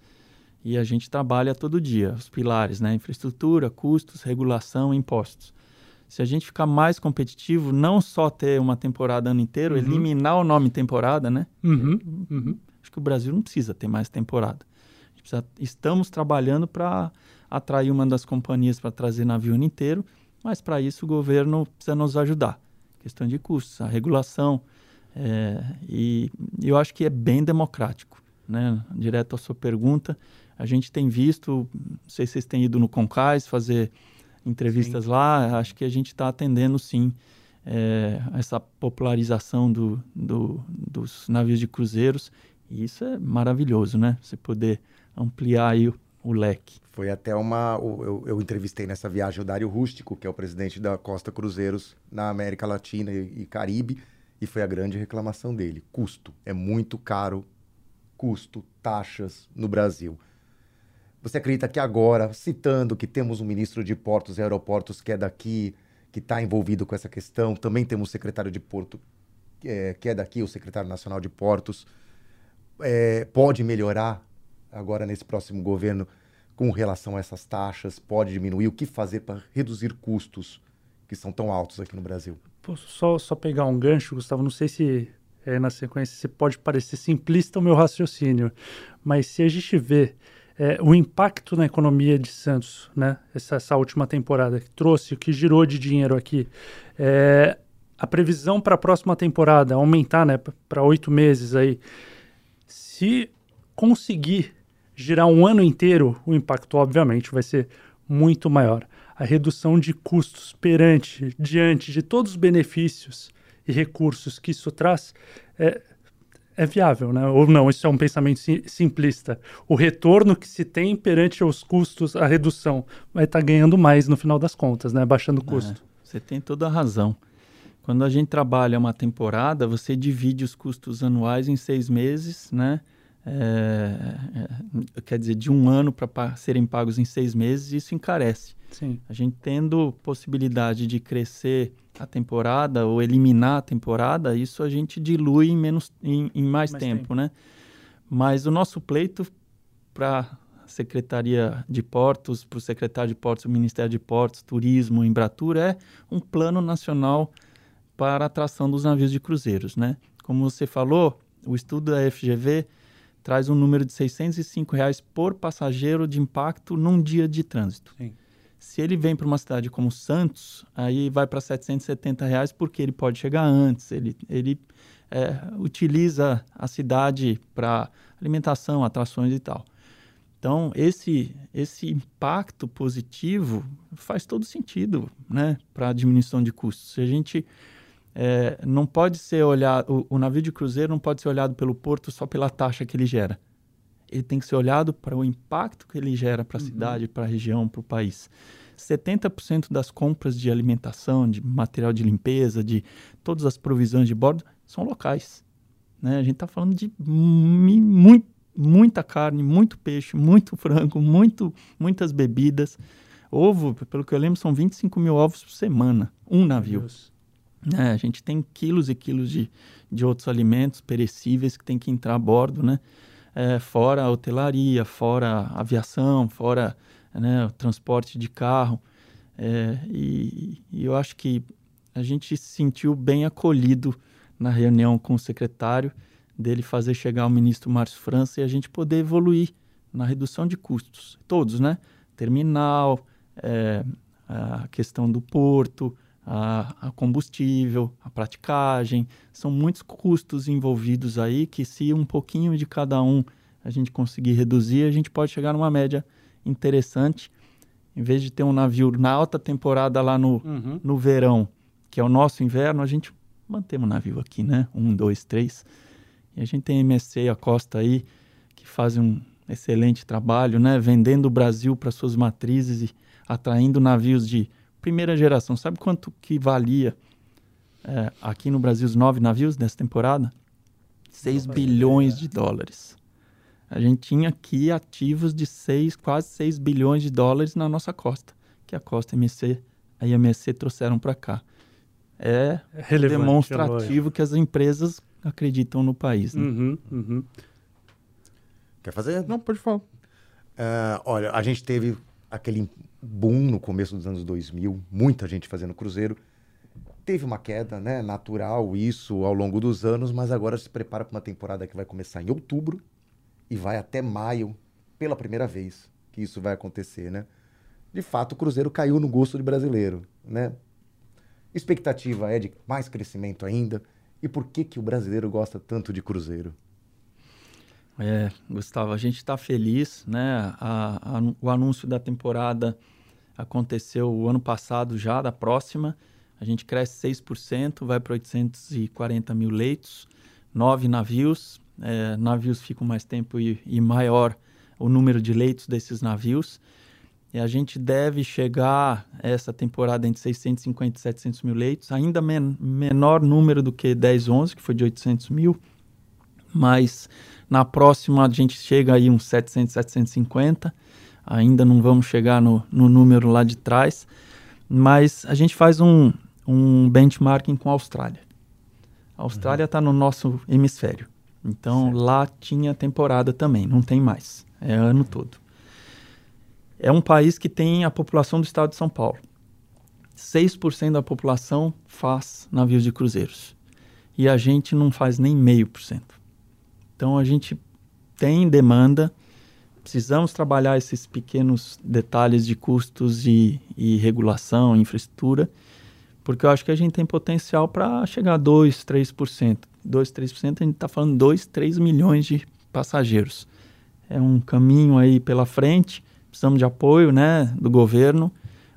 E a gente trabalha todo dia os pilares, né? Infraestrutura, custos, regulação, impostos. Se a gente ficar mais competitivo, não só ter uma temporada ano inteiro, uhum. eliminar o nome temporada, né? Uhum. Uhum. Acho que o Brasil não precisa ter mais temporada. Precisa, estamos trabalhando para atrair uma das companhias para trazer navio ano inteiro, mas para isso o governo precisa nos ajudar. Questão de custos, a regulação. É, e eu acho que é bem democrático. Né? Direto à sua pergunta, a gente tem visto, não sei se vocês têm ido no Concais fazer entrevistas sim. lá, acho que a gente está atendendo sim é, essa popularização do, do, dos navios de cruzeiros. E isso é maravilhoso, né? Você poder ampliar aí o, o leque. Foi até uma. Eu, eu, entrevistei nessa viagem o Dário Rústico, que é o presidente da Costa Cruzeiros na América Latina e, e Caribe, e foi a grande reclamação dele: custo. É muito caro, custo, taxas no Brasil. Você acredita que agora, citando que temos um ministro de portos e aeroportos que é daqui, que está envolvido com essa questão. Também temos o secretário de Porto, que é, que é daqui, o secretário nacional de Portos. É, pode melhorar agora nesse próximo governo com relação a essas taxas? Pode diminuir? O que fazer para reduzir custos que são tão altos aqui no Brasil? Posso só, só pegar um gancho, Gustavo? Não sei se é, na sequência se pode parecer simplista o meu raciocínio, mas se a gente vê é, o impacto na economia de Santos, né? Essa, essa, última temporada que trouxe, o que girou de dinheiro aqui. É, a previsão para a próxima temporada aumentar, né? Para oito meses aí. Se conseguir girar um ano inteiro, o impacto, obviamente, vai ser muito maior. A redução de custos perante, diante de todos os benefícios e recursos que isso traz, é, é viável, né? Ou não, isso é um pensamento simplista. O retorno que se tem perante os custos, a redução, vai estar tá ganhando mais no final das contas, né? Baixando o é, custo. É, você tem toda a razão. Quando a gente trabalha uma temporada, você divide os custos anuais em seis meses, né? É, é, quer dizer, de um ano para serem pagos em seis meses, isso encarece. Sim. A gente tendo possibilidade de crescer a temporada ou eliminar a temporada, isso a gente dilui em, menos, em, em mais, mais tempo, tempo, né? Mas o nosso pleito para a Secretaria de Portos, para o secretário de Portos, o Ministério de Portos, Turismo, Embratur, é um plano nacional para a atração dos navios de cruzeiros, né? Como você falou, o estudo da FGV traz um número de 605 reais por passageiro de impacto num dia de trânsito. Sim. Se ele vem para uma cidade como Santos, aí vai para 770 reais porque ele pode chegar antes, ele, ele é, utiliza a cidade para alimentação, atrações e tal. Então, esse, esse impacto positivo faz todo sentido né, para a diminuição de custos. Se a gente é, não pode ser olhado, o, o, navio de cruzeiro não pode ser olhado pelo porto só pela taxa que ele gera. Ele tem que ser olhado para o impacto que ele gera para a uhum. cidade, para a região, para o país. 70% das compras de alimentação, de material de limpeza, de todas as provisões de bordo são locais. Né? A gente está falando de muito, muita carne, muito peixe, muito frango, muito, muitas bebidas. Ovo, pelo que eu lembro, são 25 mil ovos por semana, um navio. Deus. É, a gente tem quilos e quilos de, de outros alimentos perecíveis que tem que entrar a bordo, né? É, fora a hotelaria, fora a aviação, fora né, o transporte de carro. É, e, e, eu acho que a gente se sentiu bem acolhido na reunião com o secretário, dele fazer chegar o ministro Márcio França e a gente poder evoluir na redução de custos. Todos, né? Terminal, é, a questão do porto, a, a, combustível, a praticagem. São muitos custos envolvidos aí que, se um pouquinho de cada um a gente conseguir reduzir, a gente pode chegar numa média interessante. Em vez de ter um navio na alta temporada lá no, uhum. no verão, que é o nosso inverno, a gente mantém um navio aqui, né? Um, dois, três. E a gente tem MSC e a Costa aí, que fazem um excelente trabalho, né? Vendendo o Brasil para suas matrizes e atraindo navios de primeira geração. Sabe quanto que valia é, aqui no Brasil os nove navios dessa temporada? 6 bilhões de dólares. A gente tinha aqui ativos de seis, quase 6 bilhões de dólares na nossa costa, que a Costa MC, a IMSC trouxeram para cá. É, é demonstrativo que as empresas acreditam no país. Né? Uhum, uhum. Quer fazer? Não, pode falar. Uh, olha, a gente teve aquele boom no começo dos anos 2000, muita gente fazendo cruzeiro. Teve uma queda, né, natural isso ao longo dos anos, mas agora se prepara para uma temporada que vai começar em outubro e vai até maio pela primeira vez que isso vai acontecer, né? De fato, o Cruzeiro caiu no gosto de brasileiro, né? Expectativa é de mais crescimento ainda. E por que que o brasileiro gosta tanto de Cruzeiro? É, Gustavo, a gente está feliz, né? A, a, o anúncio da temporada aconteceu o ano passado já, da próxima. A gente cresce 6%, vai para 840 mil leitos, nove navios. É, navios ficam mais tempo e, e, maior o número de leitos desses navios. E a gente deve chegar essa temporada entre 650 e 700 mil leitos, ainda men menor número do que 10, 11, que foi de 800 mil, mas na próxima a gente chega aí uns 700, 750. Ainda não vamos chegar no, no número lá de trás, mas a gente faz um, um benchmarking com a Austrália. A Austrália está uhum. no nosso hemisfério. Então certo. lá tinha temporada também, não tem mais. É ano todo. É um país que tem a população do estado de São Paulo. 6% da população faz navios de cruzeiros. E a gente não faz nem meio por cento. Então a gente tem demanda, precisamos trabalhar esses pequenos detalhes de custos e, e regulação, infraestrutura, porque eu acho que a gente tem potencial para chegar a 2, 3%. 2, 3%, a gente está falando 2, 3 milhões de passageiros. É um caminho aí pela frente, precisamos de apoio né, do governo,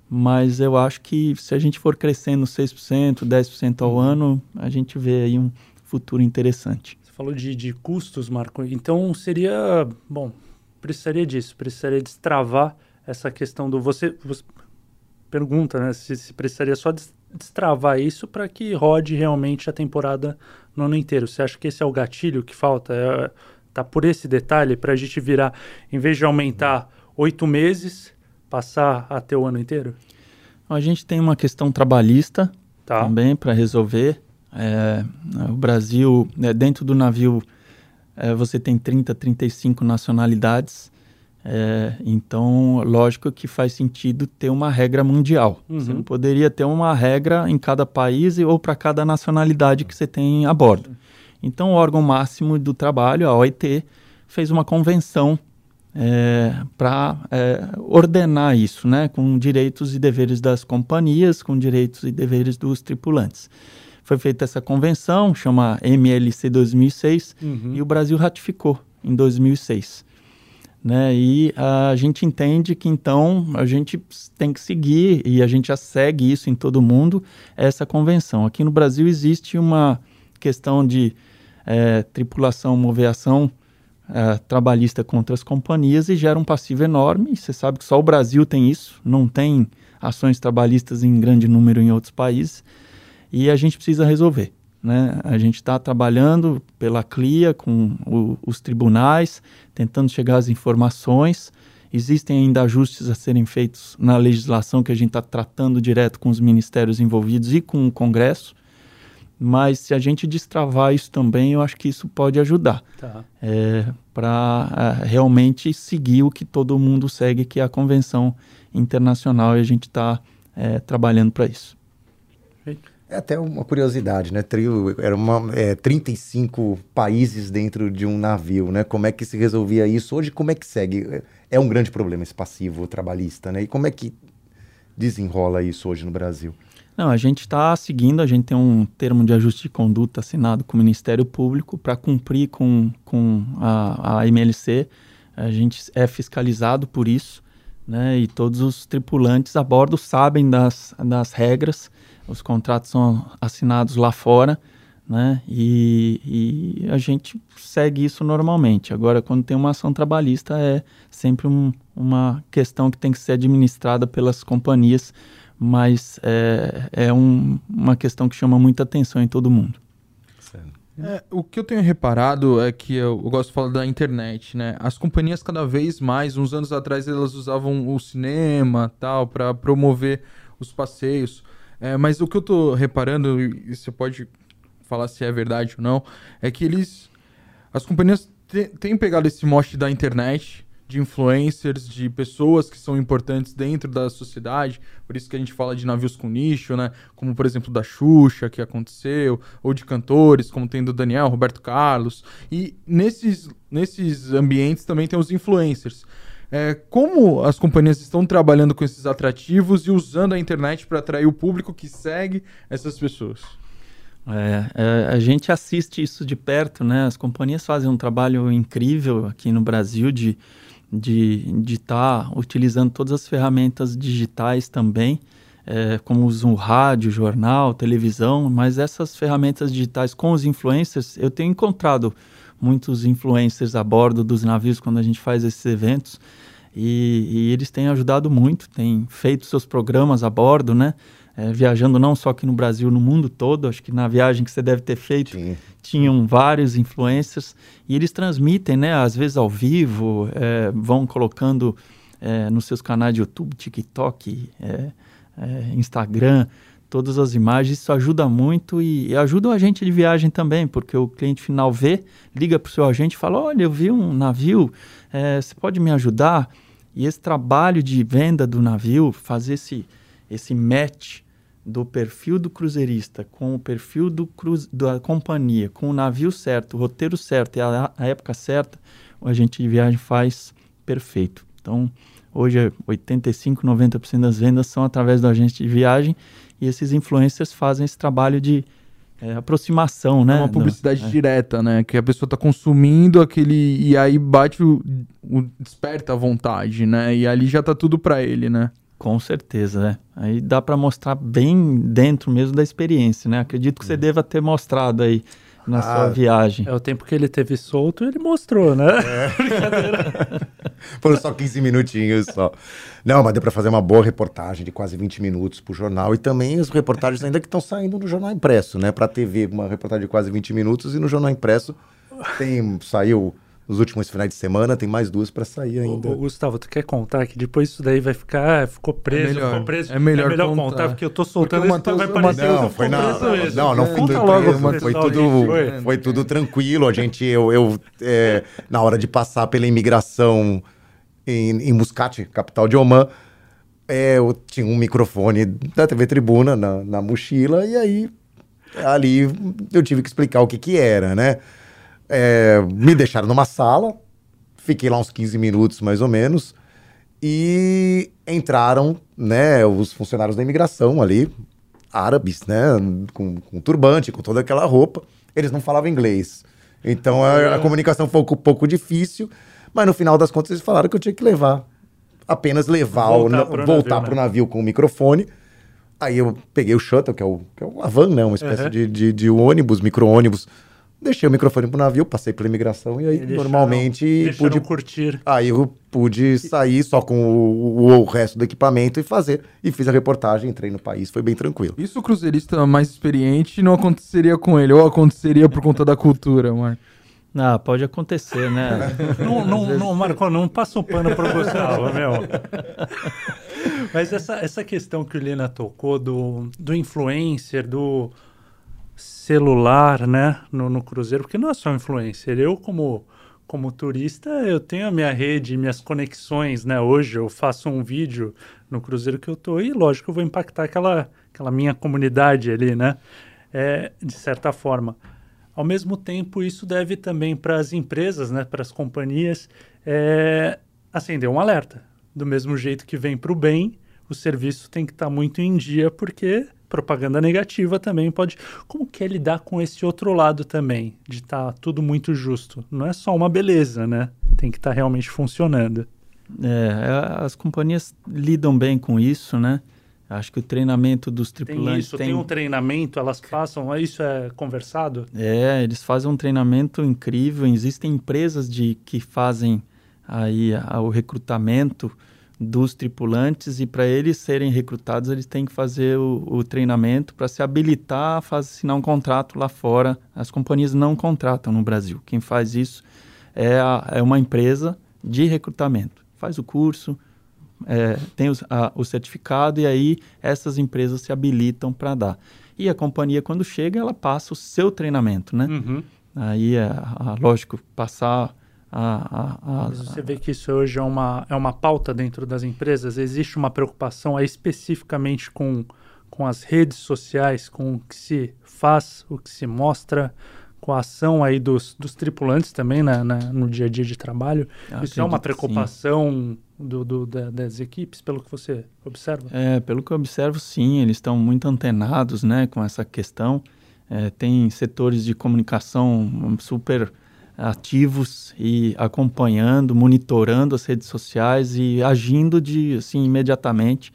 mas eu acho que se a gente for crescendo 6%, 10% ao ano, a gente vê aí um futuro interessante falou de, de custos, Marco. Então seria, bom, precisaria disso, precisaria destravar essa questão do você, você pergunta, né, se, se precisaria só destravar isso para que rode realmente a temporada no ano inteiro. Você acha que esse é o gatilho que falta? É, tá por esse detalhe para a gente virar, em vez de aumentar oito meses, passar até o ano inteiro? A gente tem uma questão trabalhista tá. também para resolver. É, o Brasil, é, dentro do navio, é, você tem 30, 35 nacionalidades. É, então, lógico que faz sentido ter uma regra mundial. Uhum. Você não poderia ter uma regra em cada país ou para cada nacionalidade que você tem a bordo. Então, o órgão máximo do trabalho, a OIT, fez uma convenção é, para é, ordenar isso, né, com direitos e deveres das companhias, com direitos e deveres dos tripulantes foi feita essa convenção, chama MLC 2006, uhum. e o Brasil ratificou em 2006. Né? E a gente entende que então a gente tem que seguir, e a gente já segue isso em todo mundo, essa convenção. Aqui no Brasil existe uma questão de é, tripulação, moveação é, trabalhista contra as companhias e gera um passivo enorme. Você sabe que só o Brasil tem isso, não tem ações trabalhistas em grande número em outros países e a gente precisa resolver. Né? A gente está trabalhando pela CLIA com o, os tribunais, tentando chegar às informações. Existem ainda ajustes a serem feitos na legislação que a gente está tratando direto com os ministérios envolvidos e com o Congresso. Mas se a gente destravar isso também, eu acho que isso pode ajudar tá. é, para é, realmente seguir o que todo mundo segue, que é a Convenção Internacional, e a gente está é, trabalhando para isso. É até uma curiosidade, né? Trio, era uma, é, 35 países dentro de um navio, né? Como é que se resolvia isso? Hoje, como é que segue? É um grande problema esse passivo trabalhista, né? E como é que desenrola isso hoje no Brasil? Não, a gente está seguindo, a gente tem um termo de ajuste de conduta assinado com o Ministério Público para cumprir com, com a, a MLC. A gente é fiscalizado por isso, né? E todos os tripulantes a bordo sabem das, das regras os contratos são assinados lá fora, né? E, e, a gente segue isso normalmente. Agora, quando tem uma ação trabalhista, é sempre um, uma questão que tem que ser administrada pelas companhias, mas é, é um, uma questão que chama muita atenção em todo mundo. É, o que eu tenho reparado é que eu, eu, gosto de falar da internet, né? As companhias cada vez mais, uns anos atrás, elas usavam o cinema tal para promover os passeios. É, mas o que eu tô reparando, e você pode falar se é verdade ou não, é que eles. As companhias têm pegado esse mote da internet, de influencers, de pessoas que são importantes dentro da sociedade. Por isso que a gente fala de navios com nicho, né? Como, por exemplo, da Xuxa, que aconteceu, ou de cantores, como tem do Daniel, Roberto Carlos. E nesses, nesses ambientes também tem os influencers. É, como as companhias estão trabalhando com esses atrativos e usando a internet para atrair o público que segue essas pessoas? É, é, a gente assiste isso de perto, né? As companhias fazem um trabalho incrível aqui no Brasil de de estar tá utilizando todas as ferramentas digitais também, é, como o rádio, jornal, televisão, mas essas ferramentas digitais com os influencers, eu tenho encontrado muitos influencers a bordo dos navios quando a gente faz esses eventos e, e eles têm ajudado muito, têm feito seus programas a bordo, né? É, viajando não só aqui no Brasil, no mundo todo. Acho que na viagem que você deve ter feito, Sim. tinham vários influencers e eles transmitem, né? Às vezes ao vivo, é, vão colocando é, nos seus canais de YouTube, TikTok, é, é, Instagram, todas as imagens. Isso ajuda muito e, e ajuda o agente de viagem também, porque o cliente final vê, liga para o seu agente e fala: Olha, eu vi um navio, é, você pode me ajudar? E esse trabalho de venda do navio, fazer esse, esse match do perfil do cruzeirista com o perfil do cruz, da companhia, com o navio certo, o roteiro certo e a, a época certa, o agente de viagem faz perfeito. Então, hoje 85, 90% das vendas são através do agente de viagem e esses influencers fazem esse trabalho de é, aproximação, né? É uma publicidade é. direta, né? Que a pessoa está consumindo aquele e aí bate o, o, desperta a vontade, né? E ali já está tudo para ele, né? Com certeza, né? Aí dá para mostrar bem dentro mesmo da experiência, né? Acredito que você é. deva ter mostrado aí na ah, sua viagem. É o tempo que ele teve solto, ele mostrou, né? É. Foram só 15 minutinhos só. Não, mas deu para fazer uma boa reportagem de quase 20 minutos pro jornal e também as reportagens ainda que estão saindo no jornal impresso, né? Para TV, uma reportagem de quase 20 minutos e no jornal impresso tem saiu nos últimos finais de semana, tem mais duas para sair ainda. Ô, Gustavo, tu quer contar que depois isso daí vai ficar, ficou preso, é melhor, ficou preso. É melhor, é melhor contar. contar. porque eu tô soltando isso, Mateus, vai parecer não, foi na, não, não, foi, logo, foi tudo, foi, foi tudo tranquilo. A gente, eu, eu é, na hora de passar pela imigração em, em Muscat, capital de Oman, é, eu tinha um microfone da TV Tribuna na, na mochila e aí ali eu tive que explicar o que que era, né? É, me deixaram numa sala, fiquei lá uns 15 minutos mais ou menos, e entraram né, os funcionários da imigração ali, árabes, né, com, com turbante, com toda aquela roupa. Eles não falavam inglês. Então a, a comunicação foi um pouco difícil, mas no final das contas eles falaram que eu tinha que levar, apenas levar, voltar para o voltar navio, né? navio com o microfone. Aí eu peguei o shuttle, que é, o, que é uma van, né? Uma espécie uhum. de, de, de ônibus, micro-ônibus, Deixei o microfone pro navio, passei pela imigração e aí e normalmente deixaram pude curtir. Aí eu pude sair só com o, o, resto do equipamento e fazer. E fiz a reportagem, entrei no país, foi bem tranquilo. Isso o cruzeirista mais experiente não aconteceria com ele, ou aconteceria por conta da cultura, Marco? Ah, pode acontecer, né? não, não, não, Marco, não passa o pano pro Gustavo, meu. Mas essa, essa questão que o Helena tocou do, do influencer, do celular, né, no, no Cruzeiro, porque não é só influencer. Eu, como, como turista, eu tenho a minha rede, minhas conexões, né? Hoje eu faço um vídeo no Cruzeiro que eu tô e, lógico, eu vou impactar aquela, aquela minha comunidade ali, né? É, de certa forma. Ao mesmo tempo, isso deve também para as empresas, né, para as companhias, é, acender um alerta. Do mesmo jeito que vem para o bem, o serviço tem que estar tá muito em dia, porque propaganda negativa também pode. Como que é lidar com esse outro lado também, de estar tá tudo muito justo? Não é só uma beleza, né? Tem que estar tá realmente funcionando. É, as companhias lidam bem com isso, né? Acho que o treinamento dos tripulantes tem isso, tem, tem um treinamento, elas passam, isso é conversado? É, eles fazem um treinamento incrível. Existem empresas de que fazem aí a, o recrutamento dos tripulantes e para eles serem recrutados eles têm que fazer o, o treinamento para se habilitar a assinar um contrato lá fora. As companhias não contratam no Brasil. Quem faz isso é, a, é uma empresa de recrutamento. Faz o curso, é, tem os, a, o certificado e aí essas empresas se habilitam para dar. E a companhia, quando chega, ela passa o seu treinamento, né? Uhum. Aí, é, lógico, passar a, a, a, você vê que isso hoje é uma, é uma pauta dentro das empresas? Existe uma preocupação aí especificamente com, com as redes sociais, com o que se faz, o que se mostra, com a ação aí dos, dos tripulantes também na, na no dia a dia de trabalho? Eu isso é uma preocupação do, do, da- das equipes, pelo que você observa? É, pelo que eu observo, sim, eles estão muito antenados, né, com essa questão. É, tem setores de comunicação super ativos e acompanhando, monitorando as redes sociais e agindo de assim imediatamente.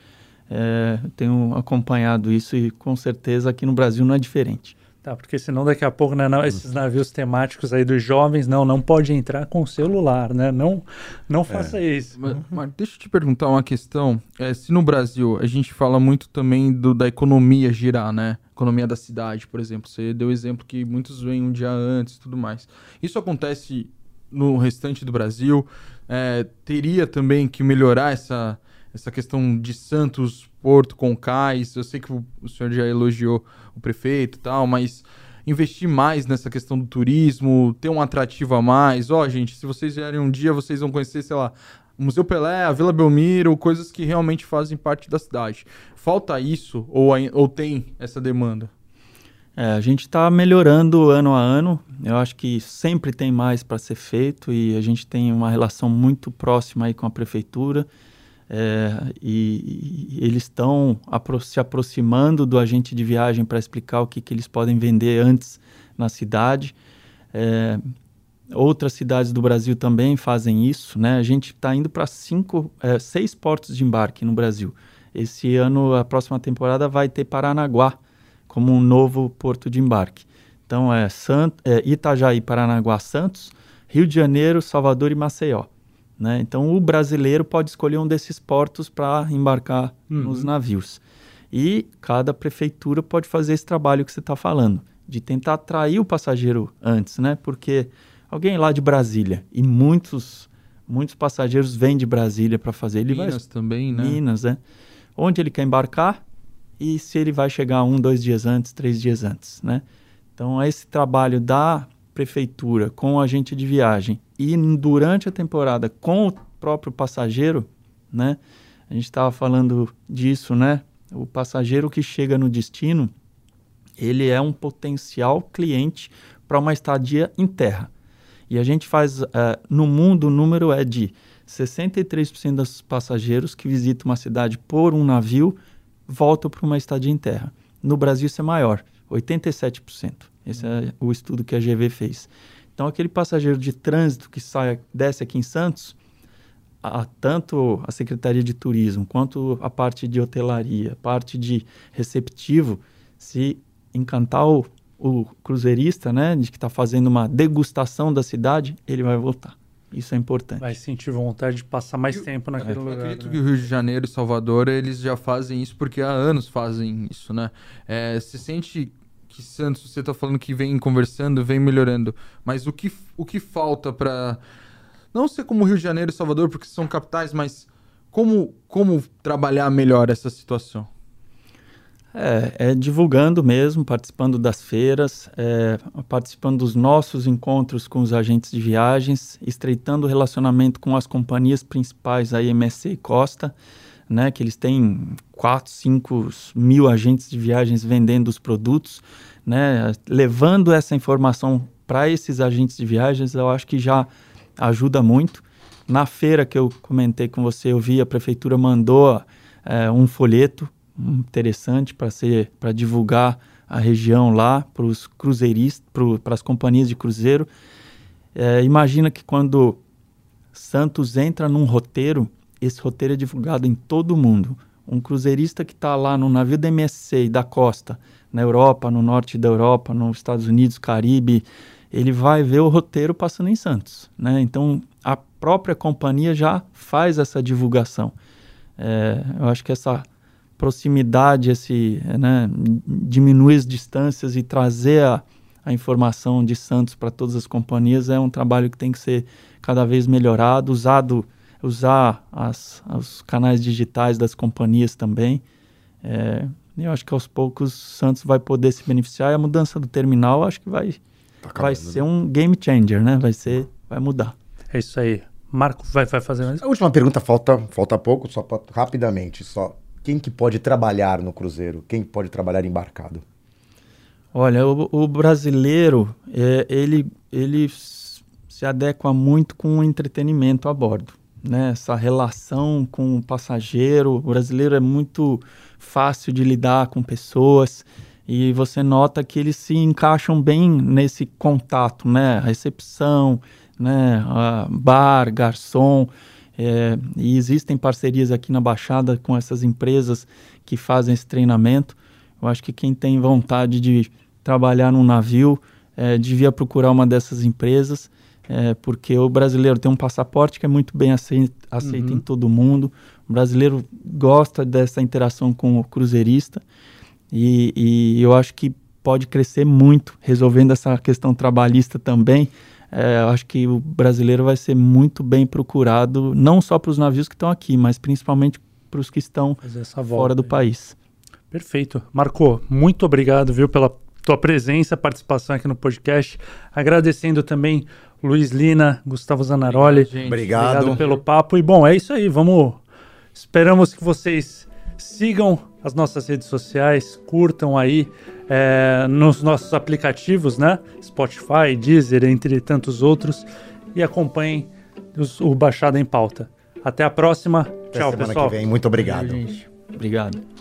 É, tenho acompanhado isso e com certeza aqui no Brasil não é diferente. Tá, porque senão daqui a pouco, né, não, esses navios temáticos aí dos jovens, não, não pode entrar com celular, né? Não, não faça isso. Mas, mas deixa eu te perguntar uma questão. É, se no Brasil a gente fala muito também do, da economia girar, né? Economia da cidade, por exemplo. Você deu exemplo que muitos vêm um dia antes e tudo mais. Isso acontece no restante do Brasil? É, teria também que melhorar essa, essa questão de Santos, Porto, com cais? Eu sei que o, senhor já elogiou o prefeito e tal, mas investir mais nessa questão do turismo, ter um atrativo a mais. Ó, gente, se vocês vierem um dia, vocês vão conhecer, sei lá, o Museu Pelé, a Vila Belmiro, coisas que realmente fazem parte da cidade. Falta isso ou, ou tem essa demanda? É, a gente está melhorando ano a ano. Eu acho que sempre tem mais para ser feito e a gente tem uma relação muito próxima aí com a prefeitura. É, e, e eles estão apro- se aproximando do agente de viagem para explicar o que, que eles podem vender antes na cidade. É, outras cidades do Brasil também fazem isso, né? A gente está indo para cinco, é, seis portos de embarque no Brasil. Esse ano, a próxima temporada vai ter Paranaguá como um novo porto de embarque. Então é, Sant, é Itajaí, Paranaguá, Santos, Rio de Janeiro, Salvador e Maceió. Né? Então o brasileiro pode escolher um desses portos para embarcar nos navios. E cada prefeitura pode fazer esse trabalho que você está falando, de tentar atrair o passageiro antes, né? Porque alguém lá de Brasília e muitos muitos passageiros vêm de Brasília para fazer. Ele vai Minas também, né? Minas, né? Onde ele quer embarcar e se ele vai chegar um, dois dias antes, três dias antes, né? Então, esse trabalho da prefeitura com o agente de viagem e durante a temporada com o próprio passageiro, né? A gente estava falando disso, né? O passageiro que chega no destino, ele é um potencial cliente para uma estadia em terra. E a gente faz, eh, no mundo, o número é de 63% dos passageiros que visitam uma cidade por um navio voltam para uma estadia em terra. No Brasil isso é maior, 87%. Esse é o estudo que a GV fez. Então aquele passageiro de trânsito que sai, desce aqui em Santos, a- tanto a Secretaria de Turismo quanto a parte de hotelaria, a parte de receptivo, se encantar o, o cruzeirista, né, de que está fazendo uma degustação da cidade, ele vai voltar. Isso é importante. Vai sentir vontade de passar mais tempo naquele Eu lugar. acredito né? que o Rio de Janeiro e Salvador, eles já fazem isso porque há anos fazem isso, né? É, você sente que Santos, você tá falando que vem conversando, vem melhorando, mas o que, o que falta para não ser como Rio de Janeiro e Salvador, porque são capitais, mas como, como trabalhar melhor essa situação? É, é divulgando mesmo, participando das feiras, é, participando dos nossos encontros com os agentes de viagens, estreitando o relacionamento com as companhias principais, a MSC e Costa, né, que eles têm 4, 5 mil agentes de viagens vendendo os produtos, né, levando essa informação para esses agentes de viagens, eu acho que já ajuda muito. Na feira que eu comentei com você, eu vi a prefeitura mandou é, um folheto interessante para ser para divulgar a região lá para os cruzeiristas, para as companhias de cruzeiro. É, imagina que quando Santos entra num roteiro, esse roteiro é divulgado em todo o mundo. Um cruzeirista que está lá no navio da MSC da costa, na Europa, no norte da Europa, nos Estados Unidos, Caribe, ele vai ver o roteiro passando em Santos. Né? Então, a própria companhia já faz essa divulgação. É, eu acho que essa proximidade, esse, né, diminuir as distâncias e trazer a, a informação de Santos para todas as companhias é um trabalho que tem que ser cada vez melhorado, usado, usar as, os canais digitais das companhias também. É, eu acho que aos poucos Santos vai poder se beneficiar e a mudança do terminal acho que vai, Tá vai acabando, ser um game changer, né? Vai ser, vai mudar. É isso aí. Marco, vai, vai fazer mais? A última pergunta, falta, falta pouco, só pra, rapidamente, só. Quem que pode trabalhar no cruzeiro? Quem pode trabalhar embarcado? Olha, o, o brasileiro, é, ele, ele se adequa muito com o entretenimento a bordo. Né? Essa relação com o passageiro, o brasileiro é muito fácil de lidar com pessoas e você nota que eles se encaixam bem nesse contato, né? Recepção, né? Bar, garçom, é, e existem parcerias aqui na Baixada com essas empresas que fazem esse treinamento. Eu acho que quem tem vontade de trabalhar num navio é, devia procurar uma dessas empresas, é, porque o brasileiro tem um passaporte que é muito bem aceito, aceito uhum. em todo mundo. O brasileiro gosta dessa interação com o cruzeirista e, e eu acho que pode crescer muito resolvendo essa questão trabalhista também. É, eu acho que o brasileiro vai ser muito bem procurado, não só para os navios que estão aqui, mas principalmente para os que estão fora do país. Perfeito. Marco, muito obrigado, viu, pela tua presença, participação aqui no podcast. Agradecendo também Luiz Lina, Gustavo Zanaroli. Obrigado, obrigado. obrigado pelo papo. E bom, é isso aí. Vamos. Esperamos que vocês sigam as nossas redes sociais, curtam aí é, nos nossos aplicativos, né? Spotify, Deezer, entre tantos outros, e acompanhem os, o Baixada em Pauta. Até a próxima. Até Tchau, semana pessoal. Que vem. Muito obrigado. Obrigado.